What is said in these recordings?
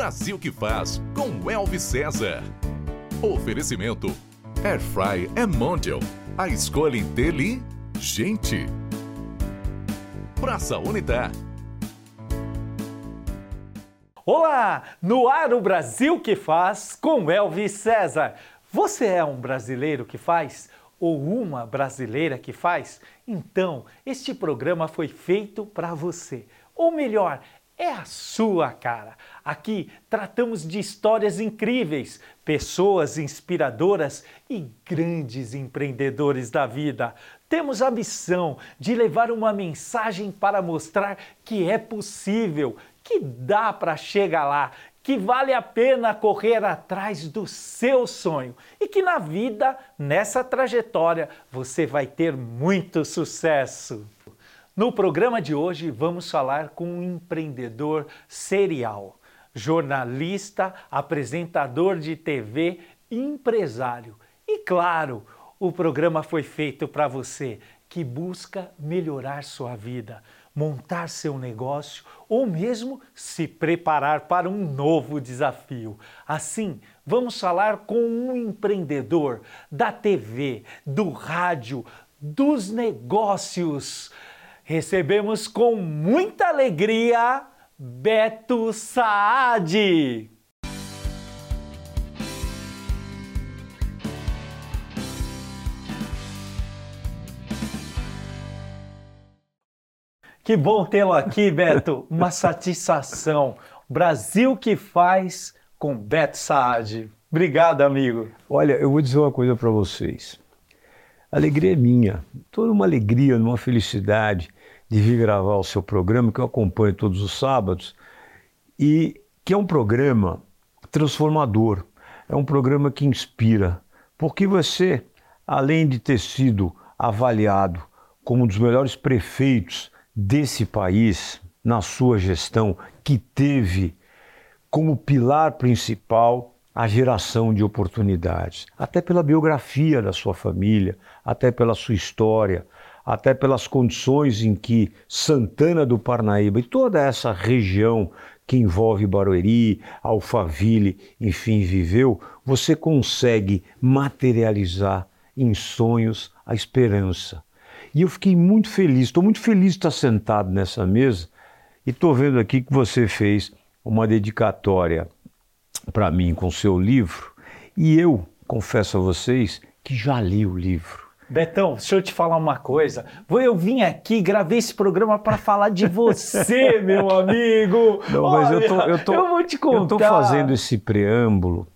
Brasil que faz com Elvis César. Oferecimento Airfry é Mondial. A escolha inteligente. Praça Unitar. Olá! No ar o Brasil que faz com Elvis César. Você é um brasileiro que faz? Ou uma brasileira que faz? Então, este programa foi feito para você. Ou melhor, é a sua cara. Aqui tratamos de histórias incríveis, pessoas inspiradoras e grandes empreendedores da vida. Temos a missão de levar uma mensagem para mostrar que é possível, que dá para chegar lá, que vale a pena correr atrás do seu sonho e que na vida, nessa trajetória, você vai ter muito sucesso. No programa de hoje, vamos falar com um empreendedor serial, jornalista, apresentador de TV, empresário. E claro, o programa foi feito para você que busca melhorar sua vida, montar seu negócio ou mesmo se preparar para um novo desafio. Assim, vamos falar com um empreendedor da TV, do rádio, dos negócios recebemos com muita alegria Beto Saad. Que bom tê-lo aqui, Beto. Uma satisfação. Brasil que faz com Beto Saad. Obrigado, amigo. Olha, eu vou dizer uma coisa para vocês. A alegria é minha, toda uma alegria, uma felicidade de vir gravar o seu programa, que eu acompanho todos os sábados, e que é um programa transformador, é um programa que inspira, porque você, além de ter sido avaliado como um dos melhores prefeitos desse país, na sua gestão, que teve como pilar principal a geração de oportunidades, até pela biografia da sua família, até pela sua história, até pelas condições em que Santana do Parnaíba e toda essa região que envolve Barueri, Alphaville, enfim, viveu, você consegue materializar em sonhos a esperança. E eu fiquei muito feliz, estou muito feliz de estar sentado nessa mesa e estou vendo aqui que você fez uma dedicatória para mim com seu livro e eu confesso a vocês que já li o livro. Betão, deixa eu te falar uma coisa. Eu vim aqui, gravei esse programa para falar de você, meu amigo. Não, Olha, mas eu, tô, eu, tô, eu vou te contar. Eu estou fazendo esse preâmbulo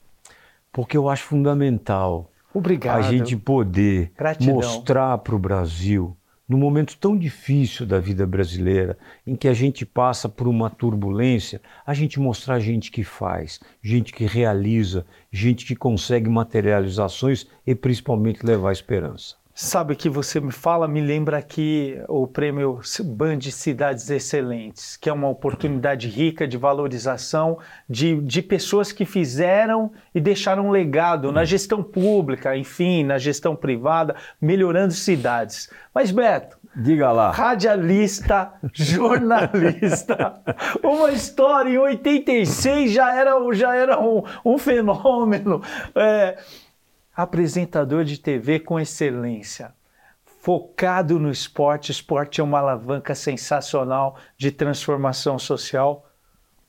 porque eu acho fundamental Obrigado. a gente poder Gratidão. mostrar para o Brasil num momento tão difícil da vida brasileira, em que a gente passa por uma turbulência, a gente mostrar gente que faz, gente que realiza, gente que consegue materializações e principalmente levar esperança. Sabe que você me fala, me lembra aqui o prêmio Band Cidades Excelentes, que é uma oportunidade rica de valorização de, de pessoas que fizeram e deixaram um legado na gestão pública, enfim, na gestão privada, melhorando cidades. Mas, Beto, Diga lá. Radialista, jornalista. Uma história em 86 já era, já era um, um fenômeno. É, apresentador de TV com excelência, focado no esporte. Esporte é uma alavanca sensacional de transformação social.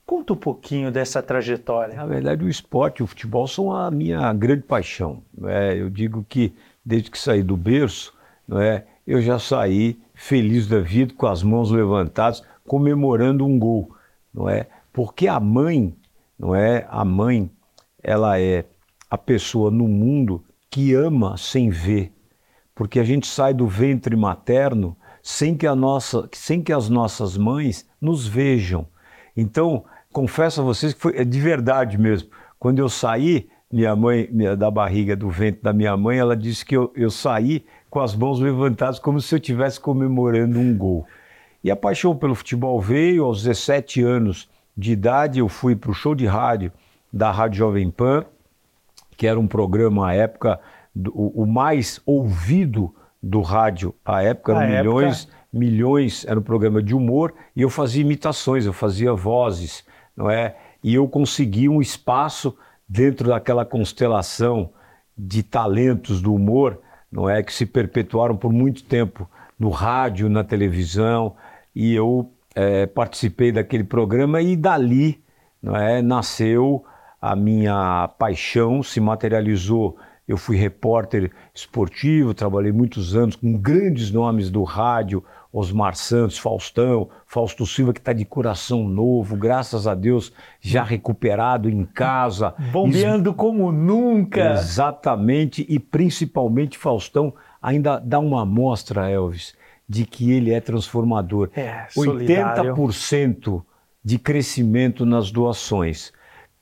Conta um pouquinho dessa trajetória. Na verdade, o esporte e o futebol são a minha grande paixão. É, eu digo que desde que saí do berço, não é, eu já saí feliz da vida, com as mãos levantadas, comemorando um gol, não é? Porque a mãe, não é? A mãe, ela é a pessoa no mundo que ama sem ver, porque a gente sai do ventre materno sem que, a nossa, sem que as nossas mães nos vejam. Então, confesso a vocês que foi é de verdade mesmo. Quando eu saí, minha mãe, minha, da barriga do ventre da minha mãe, ela disse que eu, eu saí com as mãos levantadas, como se eu estivesse comemorando um gol. E a paixão pelo futebol veio aos 17 anos de idade. Eu fui para o show de rádio da Rádio Jovem Pan que era um programa à época do, o mais ouvido do rádio à época, eram milhões, época... milhões, era um programa de humor e eu fazia imitações, eu fazia vozes, não é? e eu consegui um espaço dentro daquela constelação de talentos do humor, não é? Que se perpetuaram por muito tempo no rádio, na televisão, e eu é, participei daquele programa e dali não é, nasceu a minha paixão, se materializou. Eu fui repórter esportivo, trabalhei muitos anos com grandes nomes do rádio, Osmar Santos, Faustão, Fausto Silva, que está de coração novo, graças a Deus, já recuperado em casa. Bombeando Is... como nunca. Exatamente, e principalmente Faustão ainda dá uma amostra, Elvis, de que ele é transformador. É, solidário. 80% de crescimento nas doações.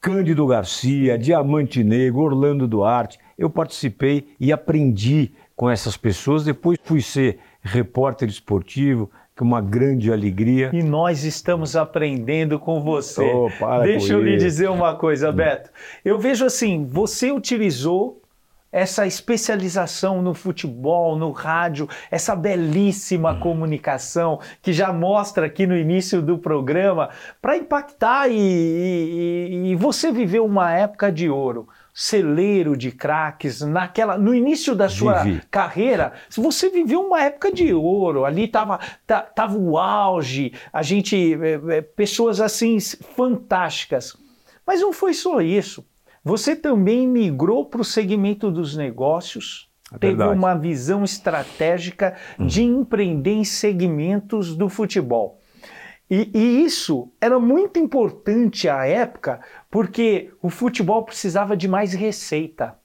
Cândido Garcia, Diamante Negro, Orlando Duarte, eu participei e aprendi com essas pessoas. Depois fui ser repórter esportivo, que é uma grande alegria. E nós estamos aprendendo com você. Oh, Deixa eu lhe dizer uma coisa, Beto. Eu vejo assim, você utilizou essa especialização no futebol, no rádio, essa belíssima hum. comunicação que já mostra aqui no início do programa para impactar e, e, e, você viveu uma época de ouro celeiro de craques naquela no início da sua Vivi. carreira você viveu uma época de ouro ali tava tava o auge a gente é, é, pessoas assim fantásticas mas não foi só isso você também migrou para o segmento dos negócios é teve uma visão estratégica hum. de empreender em segmentos do futebol. E, e, isso era muito importante à época, porque o futebol precisava de mais receita,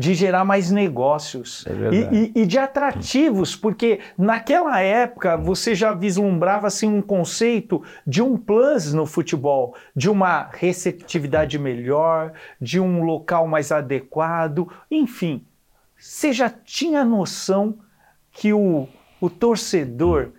de gerar mais negócios é e, e, e, de atrativos, porque naquela época você já vislumbrava assim, um conceito de um plus no futebol, de uma receptividade melhor, de um local mais adequado, enfim. Você já tinha noção que o, o torcedor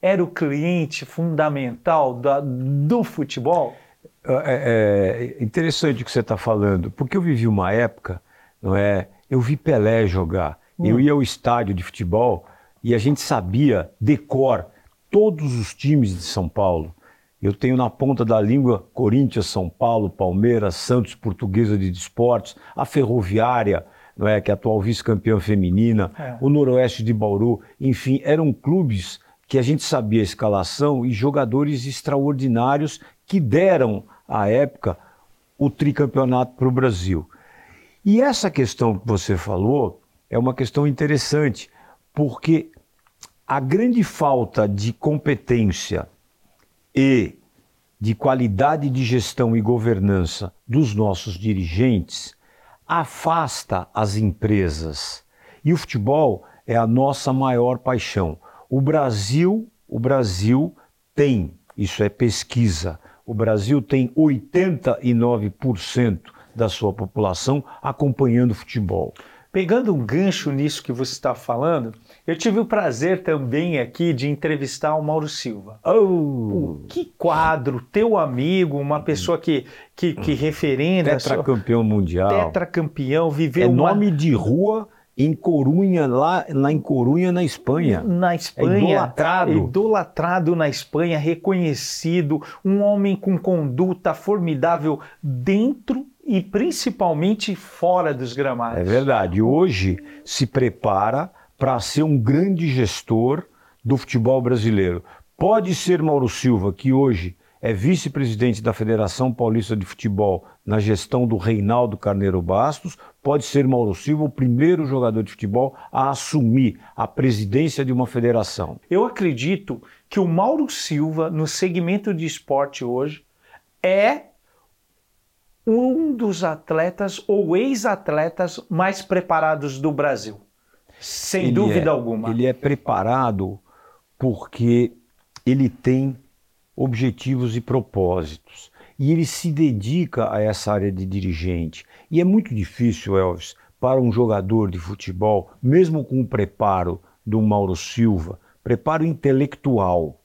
era o cliente fundamental da, do futebol? É, é, interessante o que você está falando, porque eu vivi uma época, não é? Eu vi Pelé jogar, hum. eu ia ao estádio de futebol e a gente sabia decor todos os times de São Paulo. Eu tenho na ponta da língua Corinthians, São Paulo, Palmeiras, Santos, Portuguesa de Esportes, a Ferroviária, não é, que é a atual vice-campeã feminina, é. o Noroeste de Bauru, enfim, eram clubes que a gente sabia a escalação e jogadores extraordinários que deram, à época, o tricampeonato para o Brasil. E essa questão que você falou é uma questão interessante, porque a grande falta de competência e de qualidade de gestão e governança dos nossos dirigentes afasta as empresas. E o futebol é a nossa maior paixão. O Brasil, o Brasil tem, isso é pesquisa, o Brasil tem 89% da sua população acompanhando futebol. Pegando um gancho nisso que você está falando, eu tive o prazer também aqui de entrevistar o Mauro Silva. Oh. Que quadro, teu amigo, uma pessoa que, que, que referenda. Tetracampeão sua... mundial. Tetracampeão, viveu. É uma... nome de rua em Corunha, lá, lá em Corunha, na Espanha. Na Espanha. É idolatrado. Idolatrado na Espanha, reconhecido, um homem com conduta formidável dentro e principalmente fora dos gramados. É verdade. Hoje se prepara para ser um grande gestor do futebol brasileiro. Pode ser Mauro Silva, que hoje é vice-presidente da Federação Paulista de Futebol na gestão do Reinaldo Carneiro Bastos, pode ser Mauro Silva o primeiro jogador de futebol a assumir a presidência de uma federação. Eu acredito que o Mauro Silva, no segmento de esporte hoje, é um dos atletas ou ex-atletas mais preparados do Brasil. Sem ele dúvida é, alguma. Ele é preparado porque ele tem objetivos e propósitos. E ele se dedica a essa área de dirigente. E é muito difícil, Elvis, para um jogador de futebol, mesmo com o preparo do Mauro Silva, preparo intelectual,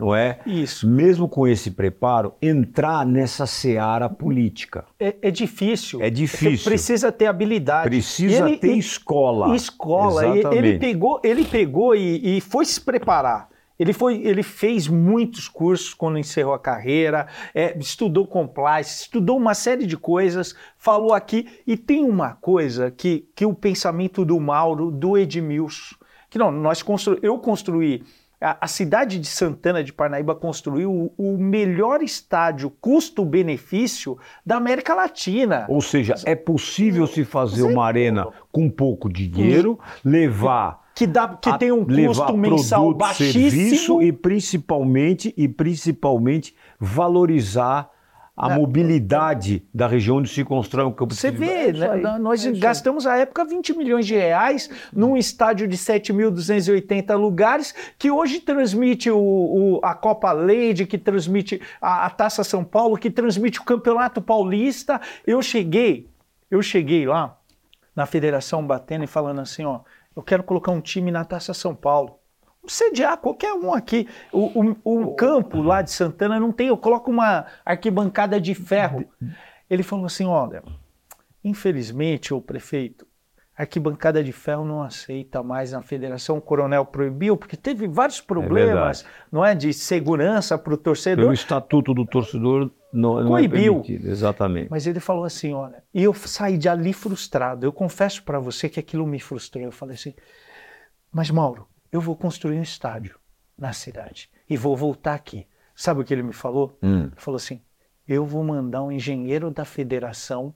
não é? Isso. Mesmo com esse preparo, entrar nessa seara política. É, é difícil. É difícil. Você precisa ter habilidade. Precisa ele, ter escola. Escola. Exatamente. Ele pegou, ele pegou e, e foi se preparar Ele, foi, ele fez muitos cursos quando encerrou a carreira, é, estudou compliance, estudou uma série de coisas, falou aqui. E tem uma coisa que, que o pensamento do Mauro, do Edmilson, que não, nós constru, eu construí a, cidade de Santana de Parnaíba construiu o, o melhor estádio custo-benefício da América Latina. Ou seja, é possível se fazer uma arena com pouco dinheiro, levar que, dá, que tem um custo mensal produto, baixíssimo serviço e principalmente e principalmente valorizar a é. mobilidade da região onde se constrói um campo Você de vê, né? nós é gastamos à época 20 milhões de reais num estádio de 7.280 lugares que hoje transmite o, o, a Copa Leide, que transmite a, a Taça São Paulo, que transmite o Campeonato Paulista. Eu cheguei, eu cheguei lá na federação batendo e falando assim, ó, eu quero colocar um time na Taça São Paulo sediar qualquer um aqui. O, o, o, campo lá de Santana não tem, eu coloco uma arquibancada de ferro. Ele falou assim: olha, infelizmente, o prefeito, arquibancada de ferro não aceita mais na federação. O coronel proibiu, porque teve vários problemas, é não é? De segurança para o torcedor. Pelo estatuto do torcedor. Não, não é Coibiu. É exatamente. Mas ele falou assim: olha, e eu saí de ali frustrado. Eu confesso para você que aquilo me frustrou. Eu falei assim, mas Mauro, eu vou construir um estádio na cidade e vou voltar aqui. Sabe o que ele me falou? Hum. Ele falou assim: eu vou mandar um engenheiro da federação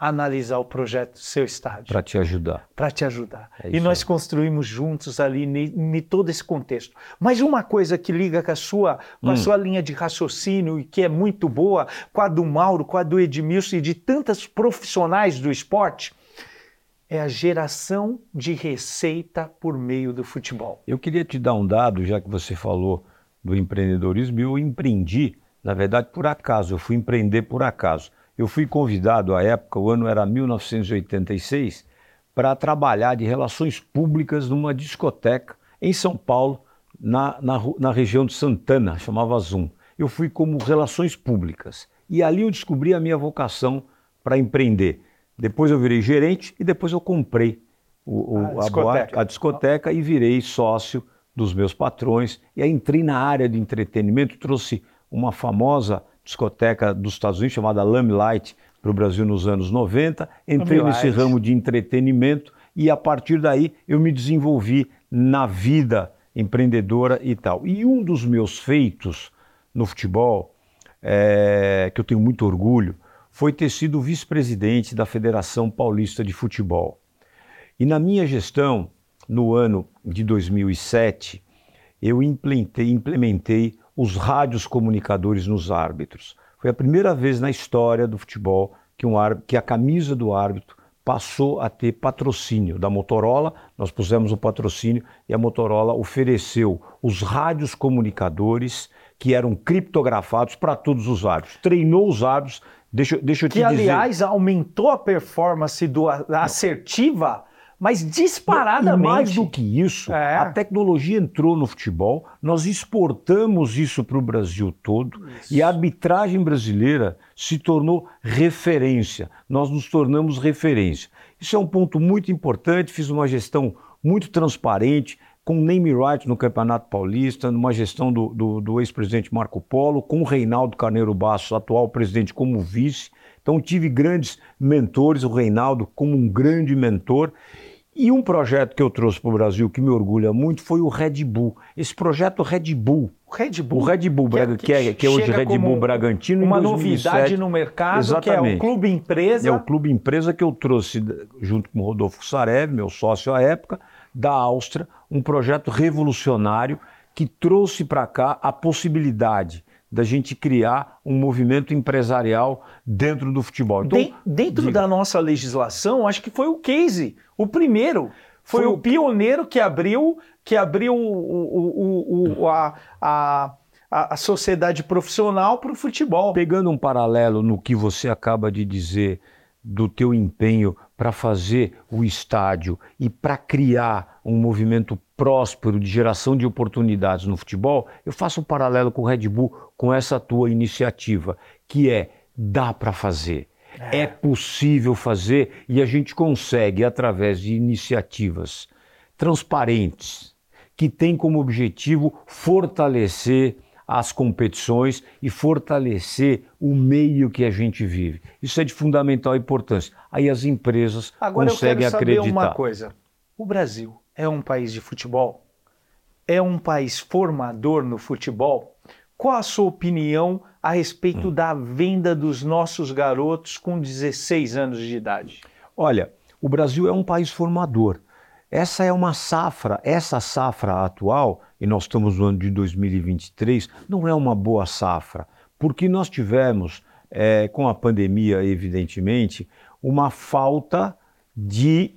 analisar o projeto do seu estádio. Para te ajudar. Para te ajudar. É e nós aí. construímos juntos ali em todo esse contexto. Mas uma coisa que liga com a sua, com hum. a sua linha de raciocínio e que é muito boa, com a do Mauro, com a do Edmilson e de tantos profissionais do esporte, é a geração de receita por meio do futebol. Eu queria te dar um dado, já que você falou do empreendedorismo, eu empreendi, na verdade, por acaso, eu fui empreender por acaso. Eu fui convidado à época, o ano era 1986, para trabalhar de relações públicas numa discoteca em São Paulo, na, na, na região de Santana, chamava Zoom. Eu fui como relações públicas. E ali eu descobri a minha vocação para empreender. Depois eu virei gerente e depois eu comprei o, o, a, a, discoteca. Boate, a, discoteca. e virei sócio dos meus patrões. E aí entrei na área de entretenimento, trouxe uma famosa discoteca dos Estados Unidos chamada Lamelight para o Brasil nos anos 90. Entrei nesse ramo de entretenimento e a partir daí eu me desenvolvi na vida empreendedora e tal. E um dos meus feitos no futebol, é, que eu tenho muito orgulho, foi ter sido vice-presidente da Federação Paulista de Futebol. E na minha gestão, no ano de 2007, eu implementei, implementei os rádios comunicadores nos árbitros. Foi a primeira vez na história do futebol que, um árbitro, que a camisa do árbitro passou a ter patrocínio da Motorola. Nós pusemos o patrocínio e a Motorola ofereceu os rádios comunicadores que eram criptografados para todos os árbitros. Treinou os árbitros Deixa, deixa eu te que, dizer. Que, aliás, aumentou a performance do, assertiva, mas disparadamente. Mais do que isso, é. a tecnologia entrou no futebol, nós exportamos isso para o Brasil todo isso. e a arbitragem brasileira se tornou referência. Nós nos tornamos referência. Isso é um ponto muito importante. Fiz uma gestão muito transparente com name right no Campeonato Paulista, numa gestão do, do, do ex-presidente Marco Polo, com o Reinaldo Carneiro Bastos, atual presidente, como vice. Então tive grandes mentores, o Reinaldo como um grande mentor. E um projeto que eu trouxe para o Brasil que me orgulha muito foi o Red Bull. Esse projeto Red Bull. Red Bull. O Red Bull, que, é, que, é, que é hoje Red Bull Bragantino. Uma novidade no mercado, Exatamente. que é o Clube Empresa. É o Clube Empresa que eu trouxe junto com o Rodolfo Sarev, meu sócio à época, da Áustria, um projeto revolucionário que trouxe para cá a possibilidade da gente criar um movimento empresarial dentro do futebol. Então, dentro diga. da nossa legislação, acho que foi o case, o primeiro. Foi, foi o pioneiro que abriu, que abriu o, o, o, a, a, a sociedade profissional para o futebol. Pegando um paralelo no que você acaba de dizer do teu empenho para fazer o estádio e para criar um movimento próspero de geração de oportunidades no futebol, eu faço um paralelo com o Red Bull, com essa tua iniciativa, que é dá para fazer. É. é possível fazer e a gente consegue através de iniciativas transparentes, que tem como objetivo fortalecer as competições e fortalecer o meio que a gente vive. Isso é de fundamental importância. Aí as empresas Agora conseguem eu quero saber acreditar. uma coisa. O Brasil é um país de futebol? É um país formador no futebol? Qual a sua opinião a respeito Hum. da venda dos nossos garotos com 16 anos de idade? Olha, o Brasil é um país formador. Essa é uma safra, essa safra atual, e nós estamos no ano de 2023, não é uma boa safra, porque nós tivemos, eh, com a pandemia, evidentemente, uma falta de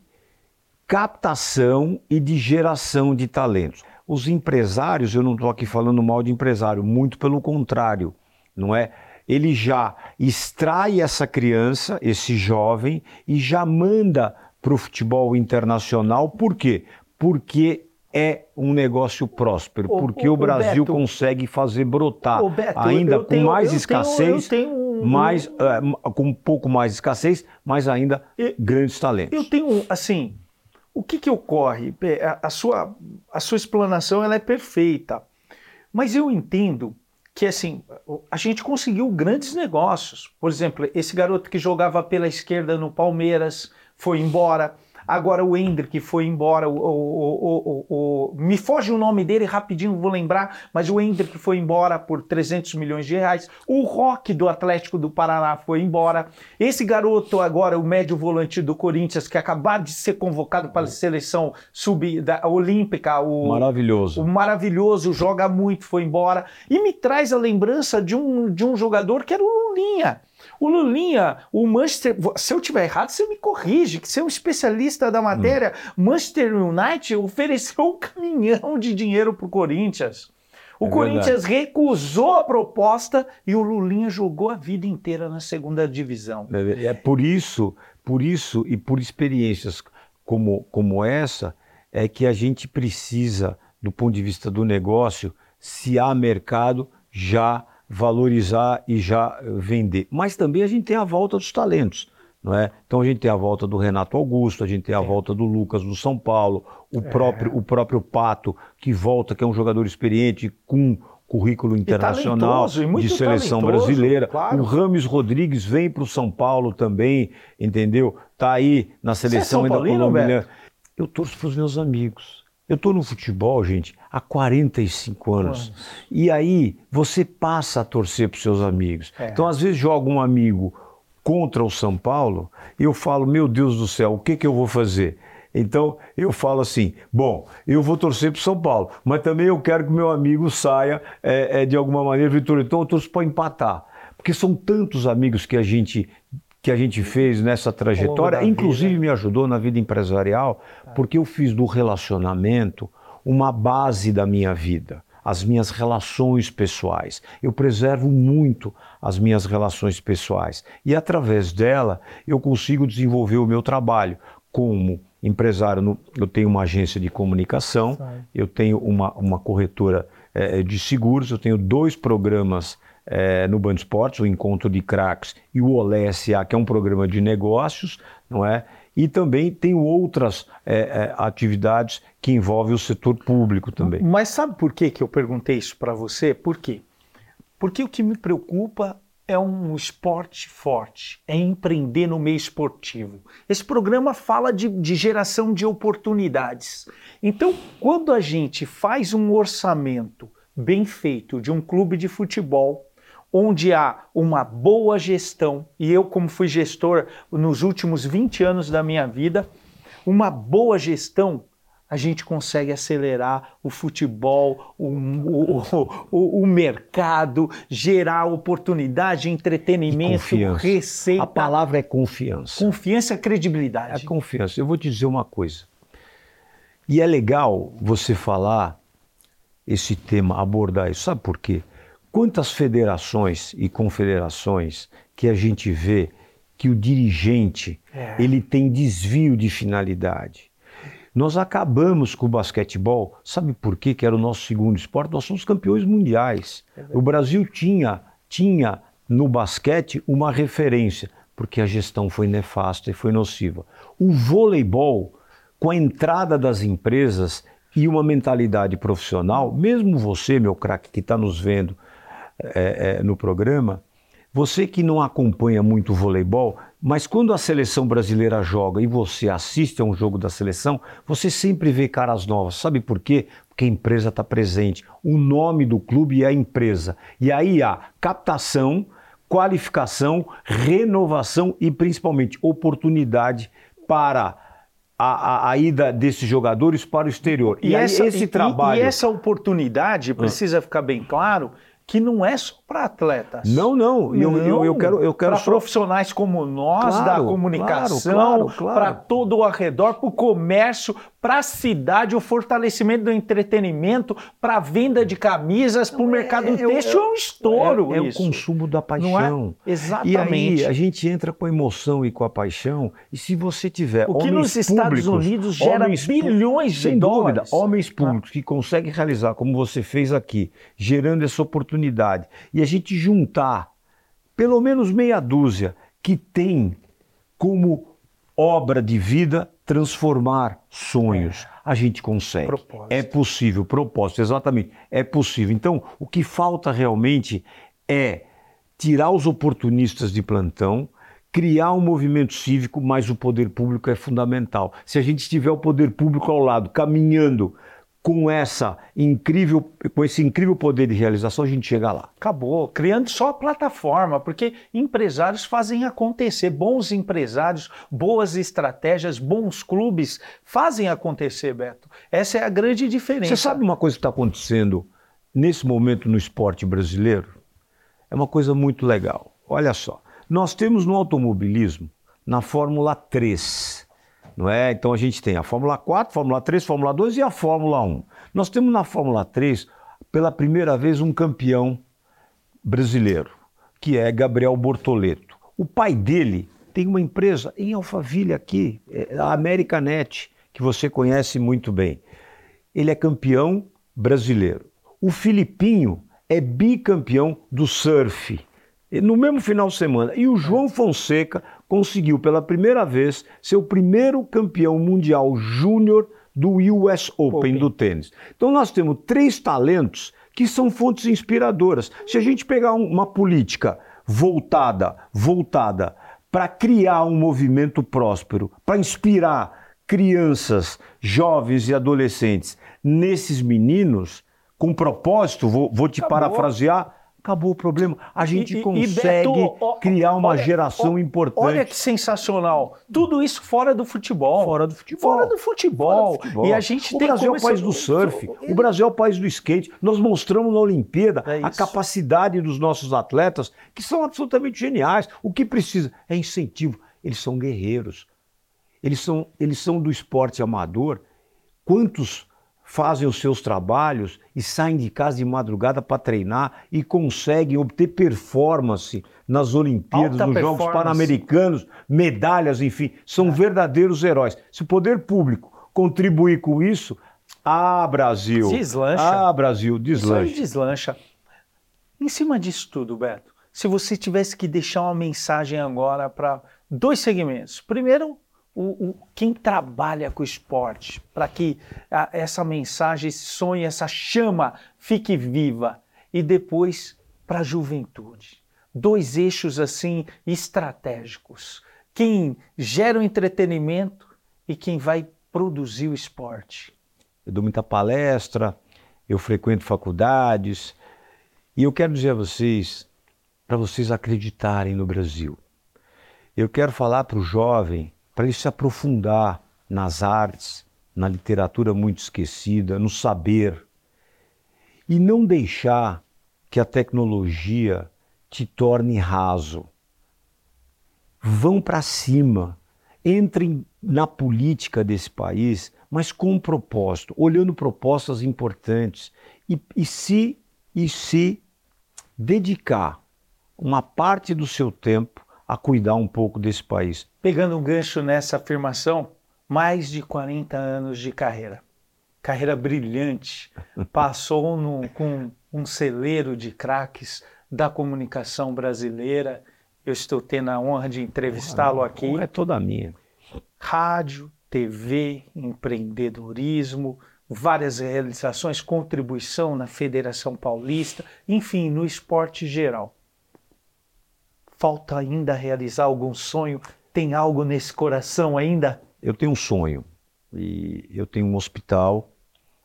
captação e de geração de talentos. Os empresários, eu não estou aqui falando mal de empresário, muito pelo contrário, não é? Ele já extrai essa criança, esse jovem, e já manda para o futebol internacional. Por quê? Porque é um negócio próspero, Ô, porque o ô, Brasil Beto. consegue fazer brotar, Beto, ainda eu com tenho- mais eu tenho- escassez, eu tenho um- mais, eh, com um pouco mais de escassez, mas ainda E- grandes talentos. Eu tenho, assim, o que que ocorre? A, a sua, a sua explanação ela é perfeita, mas eu entendo que, assim, a gente conseguiu grandes negócios. Por exemplo, esse garoto que jogava pela esquerda no Palmeiras foi embora. Agora o Hendrick foi embora. O, o- o- me foge o nome dele rapidinho, vou lembrar, mas o Hendrick foi embora por 300 milhões de reais. O Rock do Atlético do Paraná foi embora. Esse garoto agora, o médio volante do Corinthians, que acabaram de ser convocado para a seleção sub da olímpica, o Maravilhoso. o maravilhoso, joga muito, foi embora. E me traz a lembrança de um, de um jogador que era o Lulinha. O Lulinha, o Manchester. Se eu tiver errado, você me corrige, que você é um especialista da matéria. Manchester United ofereceu um caminhão de dinheiro para o Corinthians. O É Corinthians recusou a proposta e o Lulinha jogou a vida inteira na segunda divisão. É é por isso, por isso e por experiências como, como essa, é que a gente precisa, do ponto de vista do negócio, se há mercado, já valorizar e já vender. Mas também a gente tem a volta dos talentos. Não é? Então a gente tem a volta do Renato Augusto, a gente tem a volta do Lucas do São Paulo, o, próprio, o próprio Pato, que volta, que é um jogador experiente com currículo internacional e muito de seleção brasileira. claro. O Rames Rodrigues vem para o São Paulo também, entendeu? Tá aí na seleção São ainda Paulino, colombiana. Beto? Eu torço para os meus amigos. Eu estou no futebol, gente, há 45 anos. E aí você passa a torcer para os seus amigos. É. Então, às vezes, joga um amigo contra o São Paulo e eu falo, meu Deus do céu, o que, que eu vou fazer? Então eu falo assim: bom, eu vou torcer para o São Paulo, mas também eu quero que meu amigo saia é, é, de alguma maneira vitorioso. Então eu torço para empatar. Porque são tantos amigos que a gente que a gente fez nessa trajetória, inclusive vida. me ajudou na vida empresarial, porque eu fiz do relacionamento uma base da minha vida, as minhas relações pessoais. Eu preservo muito as minhas relações pessoais e através dela eu consigo desenvolver o meu trabalho como empresário. Eu tenho uma agência de comunicação, eu tenho uma, uma corretora eh, de seguros, eu tenho dois programas eh, no Band Esportes, o Encontro de Craques e o Olé SA, que é um programa de negócios, não é? E também tenho outras eh, atividades que envolvem o setor público também. Mas sabe por que, que eu perguntei isso para você? Por quê? Porque o que me preocupa é um esporte forte, é empreender no meio esportivo. Esse programa fala de, de geração de oportunidades. Então, quando a gente faz um orçamento bem feito de um clube de futebol, onde há uma boa gestão, e eu, como fui gestor nos últimos 20 anos da minha vida, uma boa gestão, a gente consegue acelerar o futebol, o, o, o, o mercado, gerar oportunidade, entretenimento, receita, A palavra é confiança. confiança É credibilidade. confiança. Eu vou te dizer uma coisa. E é legal você falar esse tema, abordar isso. Sabe por quê? Quantas federações e confederações que a gente vê que o dirigente É. ele tem desvio de finalidade. Nós acabamos com o basquetebol, sabe por quê? Que era o nosso segundo esporte, nós somos campeões mundiais. o Brasil tinha, tinha no basquete uma referência, porque a gestão foi nefasta e foi nociva. O voleibol, com a entrada das empresas e uma mentalidade profissional, mesmo você, meu craque, que está nos vendo é, é, no programa, você que não acompanha muito o voleibol, mas quando a seleção brasileira joga e você assiste a um jogo da seleção, você sempre vê caras novas. Sabe por quê? Porque a empresa está presente. O nome do clube é a empresa. E aí há captação, qualificação, renovação e principalmente oportunidade para a, a, a, ida desses jogadores para o exterior. E, e essa, esse e, trabalho. E, essa oportunidade, ah. precisa ficar bem claro, que não é só para atletas. Não, não. Eu, eu, eu quero, eu quero para só... profissionais como nós claro, da comunicação, claro, claro, para todo o arredor, para o comércio, para a cidade, o fortalecimento do entretenimento, para a venda de camisas, para o é, mercado é, têxtil é, um estouro. É, é o consumo da paixão. É? Exatamente. E aí a gente entra com a emoção e com a paixão. E se você tiver o que nos Estados Unidos gera bilhões de dólares. Dúvida, homens ah. públicos ah. que conseguem realizar como você fez aqui, gerando essa oportunidade, e a gente juntar pelo menos meia dúzia que tem como obra de vida transformar sonhos. É. A gente consegue. Propósito. É possível, propósito, exatamente. É possível. Então, o que falta realmente é tirar os oportunistas de plantão, criar um movimento cívico, mas o poder público é fundamental. Se a gente tiver o poder público ao lado, caminhando com essa incrível, com esse incrível poder de realização, a gente chega lá. Acabou, criando só a plataforma, porque empresários fazem acontecer, bons empresários, boas estratégias, bons clubes fazem acontecer, Beto. Essa é a grande diferença. Você sabe uma coisa que está acontecendo nesse momento no esporte brasileiro? É uma coisa muito legal. Olha só, nós temos no automobilismo, na Fórmula 3, não é? Então a gente tem a Fórmula 4, Fórmula 3, Fórmula 2 e a Fórmula 1. Nós temos na Fórmula 3, pela primeira vez, um campeão brasileiro, que é Gabriel Bortoleto. O pai dele tem uma empresa em Alphaville aqui, é a Americanet, que você conhece muito bem. Ele é campeão brasileiro. O Filipinho é bicampeão do surf no mesmo final de semana. E o João Fonseca conseguiu pela primeira vez ser o primeiro campeão mundial júnior do US Open, Open do tênis. Então nós temos três talentos que são fontes inspiradoras. Se a gente pegar uma política voltada, voltada para criar um movimento próspero, para inspirar crianças, jovens e adolescentes nesses meninos, com propósito, vou, vou te Acabou. parafrasear, acabou o problema. A gente e, consegue e Beto, criar uma olha, geração importante. Olha que sensacional. Tudo isso fora do futebol. Fora do futebol. Fora do futebol. Fora do futebol. E a gente o tem Brasil é o país do surf. O Brasil é o país do skate. Nós mostramos na Olimpíada é a capacidade dos nossos atletas, que são absolutamente geniais. O que precisa é incentivo. Eles são guerreiros. Eles são, eles são do esporte amador. Quantos fazem os seus trabalhos e saem de casa de madrugada para treinar e conseguem obter performance nas Olimpíadas, Alta nos Jogos Pan-Americanos, medalhas, enfim, são é. verdadeiros heróis. Se o poder público contribuir com isso, ah, Brasil! Deslancha. Ah, Brasil, deslancha. Isso deslancha. Em cima disso tudo, Beto, se você tivesse que deixar uma mensagem agora para dois segmentos. Primeiro, o, o, quem trabalha com esporte, para que a, essa mensagem, esse sonho, essa chama fique viva. E depois para a juventude. Dois eixos assim estratégicos. Quem gera o entretenimento e quem vai produzir o esporte. Eu dou muita palestra, eu frequento faculdades e eu quero dizer a vocês, para vocês acreditarem no Brasil. Eu quero falar para o jovem para ele se aprofundar nas artes, na literatura muito esquecida, no saber. E não deixar que a tecnologia te torne raso. Vão para cima, entrem na política desse país, mas com um propósito, olhando propostas importantes e, e se e se dedicar uma parte do seu tempo a cuidar um pouco desse país. Pegando um gancho nessa afirmação, mais de 40 anos de carreira. Carreira brilhante. Passou no, com um celeiro de craques da comunicação brasileira. Eu estou tendo a honra de entrevistá-lo aqui. É toda minha. Rádio, TV, empreendedorismo, várias realizações, contribuição na Federação Paulista, enfim, no esporte geral. Falta ainda realizar algum sonho? Tem algo nesse coração ainda? Eu tenho um sonho e eu tenho um hospital.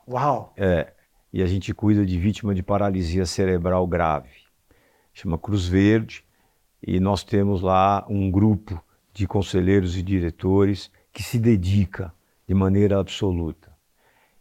Uau! É, e a gente cuida de vítima de paralisia cerebral grave. Chama Cruz Verde e nós temos lá um grupo de conselheiros e diretores que se dedica de maneira absoluta.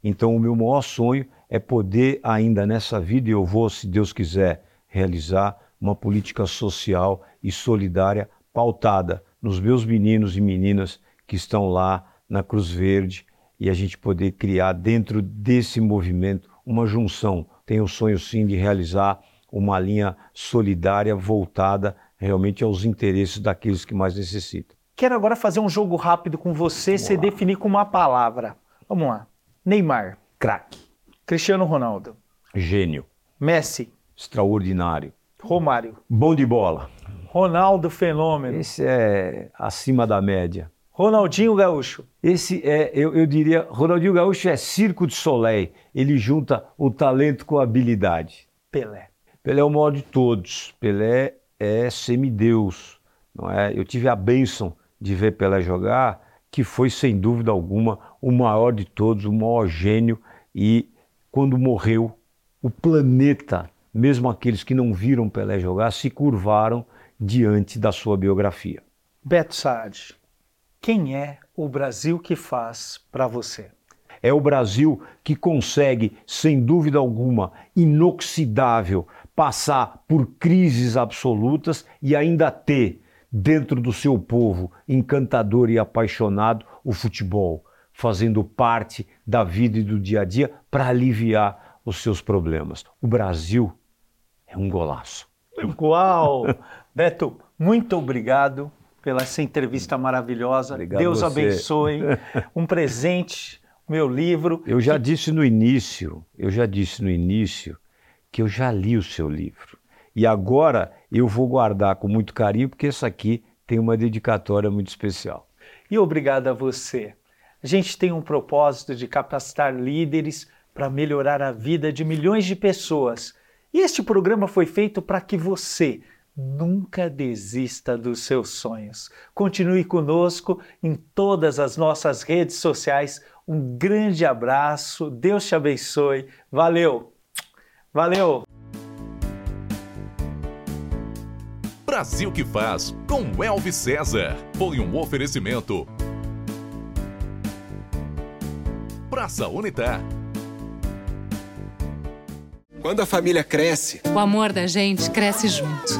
Então, o meu maior sonho é poder, ainda nessa vida, e eu vou, se Deus quiser, realizar uma política social e solidária pautada nos meus meninos e meninas que estão lá na Cruz Verde e a gente poder criar dentro desse movimento uma junção. Tenho o sonho sim de realizar uma linha solidária voltada realmente aos interesses daqueles que mais necessitam. Quero agora fazer um jogo rápido com você, se definir com uma palavra. Vamos lá. Neymar, craque. Cristiano Ronaldo, gênio. Messi, extraordinário. Romário, bom de bola. Ronaldo Fenômeno. Esse é acima da média. Ronaldinho Gaúcho. Esse é, eu, eu diria, Ronaldinho Gaúcho é circo de soleil. Ele junta o talento com a habilidade. Pelé. Pelé é o maior de todos. Pelé é semideus, não é? Eu tive a bênção de ver Pelé jogar, que foi sem dúvida alguma o maior de todos, o maior gênio e quando morreu, o planeta, mesmo aqueles que não viram Pelé jogar, se curvaram diante da sua biografia. Beto Saad, quem é o Brasil que faz para você? É o Brasil que consegue, sem dúvida alguma, inoxidável, passar por crises absolutas e ainda ter dentro do seu povo encantador e apaixonado o futebol, fazendo parte da vida e do dia a dia para aliviar os seus problemas. O Brasil é um golaço. Uau! Beto, muito obrigado pela essa entrevista maravilhosa. Obrigado Deus você. abençoe. Um presente, meu livro. Eu já disse no início, eu já disse no início que eu já li o seu livro. E agora eu vou guardar com muito carinho, porque esse aqui tem uma dedicatória muito especial. E obrigado a você. A gente tem um propósito de capacitar líderes para melhorar a vida de milhões de pessoas. Este programa foi feito para que você nunca desista dos seus sonhos. Continue conosco em todas as nossas redes sociais. Um grande abraço, Deus te abençoe. Valeu! Valeu! Brasil que faz com Elvis César. Foi um oferecimento. Praça Unitar. Quando a família cresce, o amor da gente cresce junto.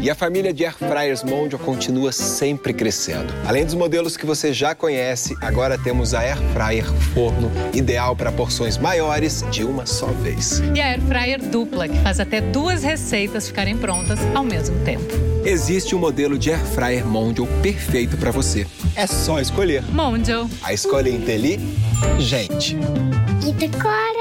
E a família de Air Fryers Mondial continua sempre crescendo. Além dos modelos que você já conhece, agora temos a Air Fryer Forno, ideal para porções maiores de uma só vez. E a Air Fryer Dupla, que faz até duas receitas ficarem prontas ao mesmo tempo. Existe um modelo de Air Fryer Mondial perfeito para você. É só escolher. Mondial. A escolha é inteligente. E decora.